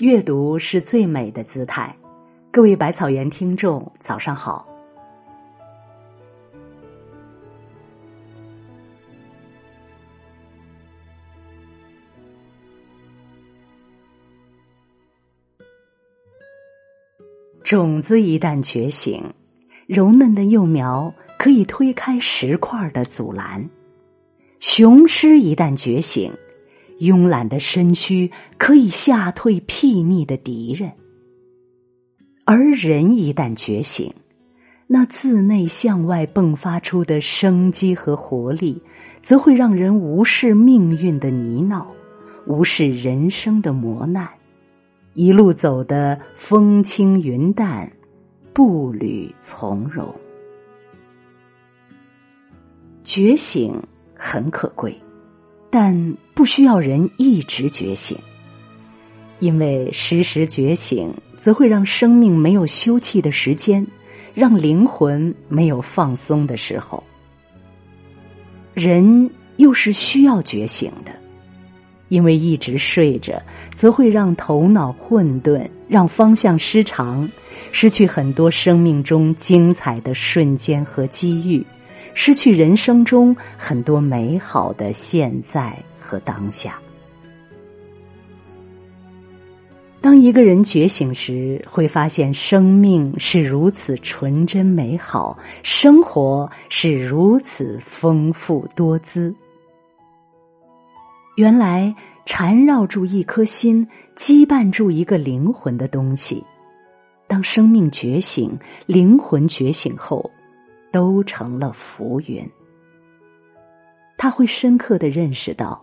阅读是最美的姿态。各位百草园听众，早上好。种子一旦觉醒，柔嫩的幼苗可以推开石块的阻拦；雄狮一旦觉醒。慵懒的身躯可以吓退睥睨的敌人，而人一旦觉醒，那自内向外迸发出的生机和活力，则会让人无视命运的泥淖，无视人生的磨难，一路走得风轻云淡，步履从容。觉醒很可贵。但不需要人一直觉醒，因为时时觉醒，则会让生命没有休憩的时间，让灵魂没有放松的时候。人又是需要觉醒的，因为一直睡着，则会让头脑混沌，让方向失常，失去很多生命中精彩的瞬间和机遇。失去人生中很多美好的现在和当下。当一个人觉醒时，会发现生命是如此纯真美好，生活是如此丰富多姿。原来缠绕住一颗心、羁绊住一个灵魂的东西，当生命觉醒、灵魂觉醒后。都成了浮云。他会深刻的认识到，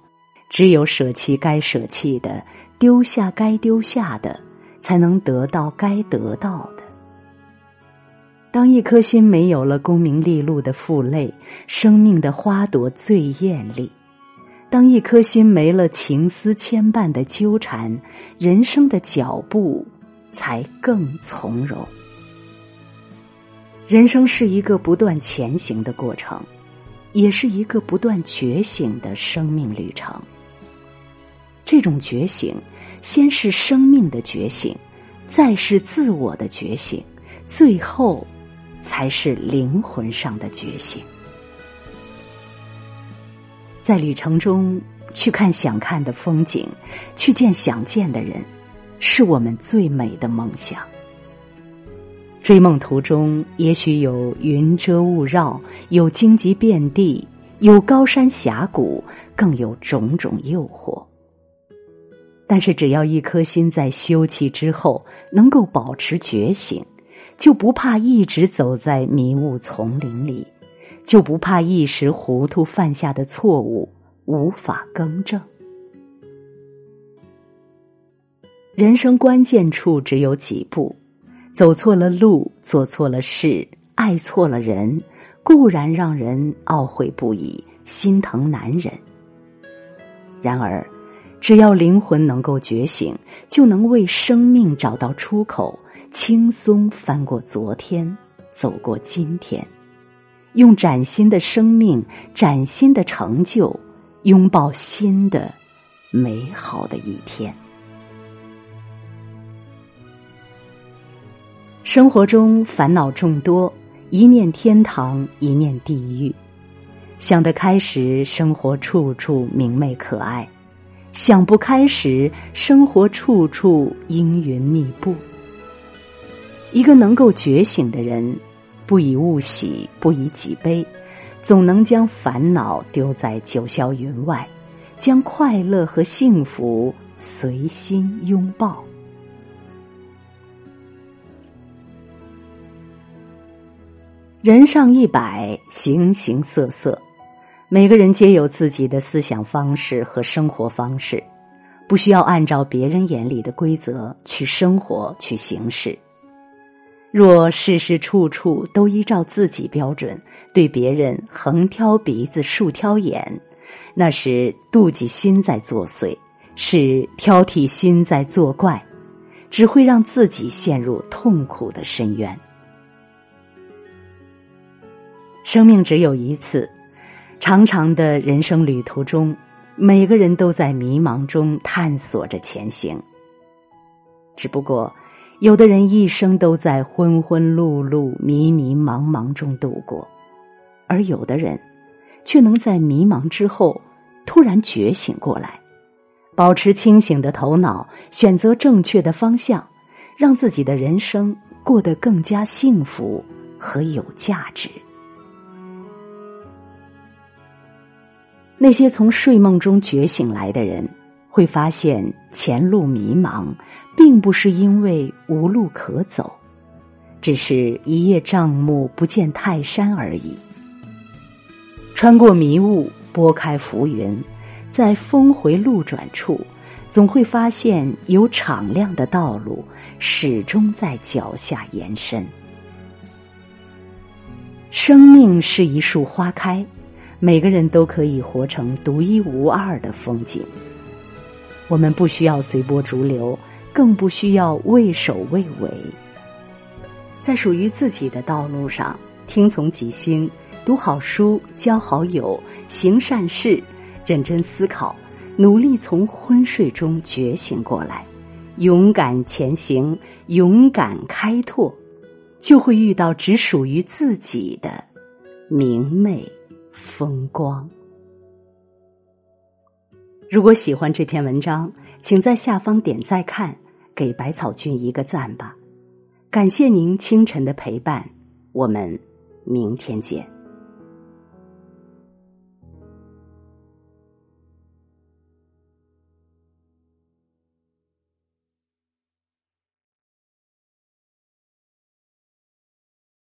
只有舍弃该舍弃的，丢下该丢下的，才能得到该得到的。当一颗心没有了功名利禄的负累，生命的花朵最艳丽；当一颗心没了情思牵绊的纠缠，人生的脚步才更从容。人生是一个不断前行的过程，也是一个不断觉醒的生命旅程。这种觉醒，先是生命的觉醒，再是自我的觉醒，最后才是灵魂上的觉醒。在旅程中，去看想看的风景，去见想见的人，是我们最美的梦想。追梦途中，也许有云遮雾绕，有荆棘遍地，有高山峡谷，更有种种诱惑。但是，只要一颗心在休憩之后能够保持觉醒，就不怕一直走在迷雾丛林里，就不怕一时糊涂犯下的错误无法更正。人生关键处只有几步。走错了路，做错了事，爱错了人，固然让人懊悔不已，心疼难忍。然而，只要灵魂能够觉醒，就能为生命找到出口，轻松翻过昨天，走过今天，用崭新的生命、崭新的成就，拥抱新的美好的一天。生活中烦恼众多，一念天堂，一念地狱。想得开时，生活处处明媚可爱；想不开时，生活处处阴云密布。一个能够觉醒的人，不以物喜，不以己悲，总能将烦恼丢在九霄云外，将快乐和幸福随心拥抱。人上一百，形形色色，每个人皆有自己的思想方式和生活方式，不需要按照别人眼里的规则去生活去行事。若事事处处都依照自己标准，对别人横挑鼻子竖挑眼，那是妒忌心在作祟，是挑剔心在作怪，只会让自己陷入痛苦的深渊。生命只有一次，长长的人生旅途中，每个人都在迷茫中探索着前行。只不过，有的人一生都在昏昏碌碌、迷迷茫茫中度过，而有的人却能在迷茫之后突然觉醒过来，保持清醒的头脑，选择正确的方向，让自己的人生过得更加幸福和有价值。那些从睡梦中觉醒来的人，会发现前路迷茫，并不是因为无路可走，只是一叶障目不见泰山而已。穿过迷雾，拨开浮云，在峰回路转处，总会发现有敞亮的道路，始终在脚下延伸。生命是一束花开。每个人都可以活成独一无二的风景。我们不需要随波逐流，更不需要畏首畏尾。在属于自己的道路上，听从己心，读好书，交好友，行善事，认真思考，努力从昏睡中觉醒过来，勇敢前行，勇敢开拓，就会遇到只属于自己的明媚。风光。如果喜欢这篇文章，请在下方点再看，给百草君一个赞吧。感谢您清晨的陪伴，我们明天见。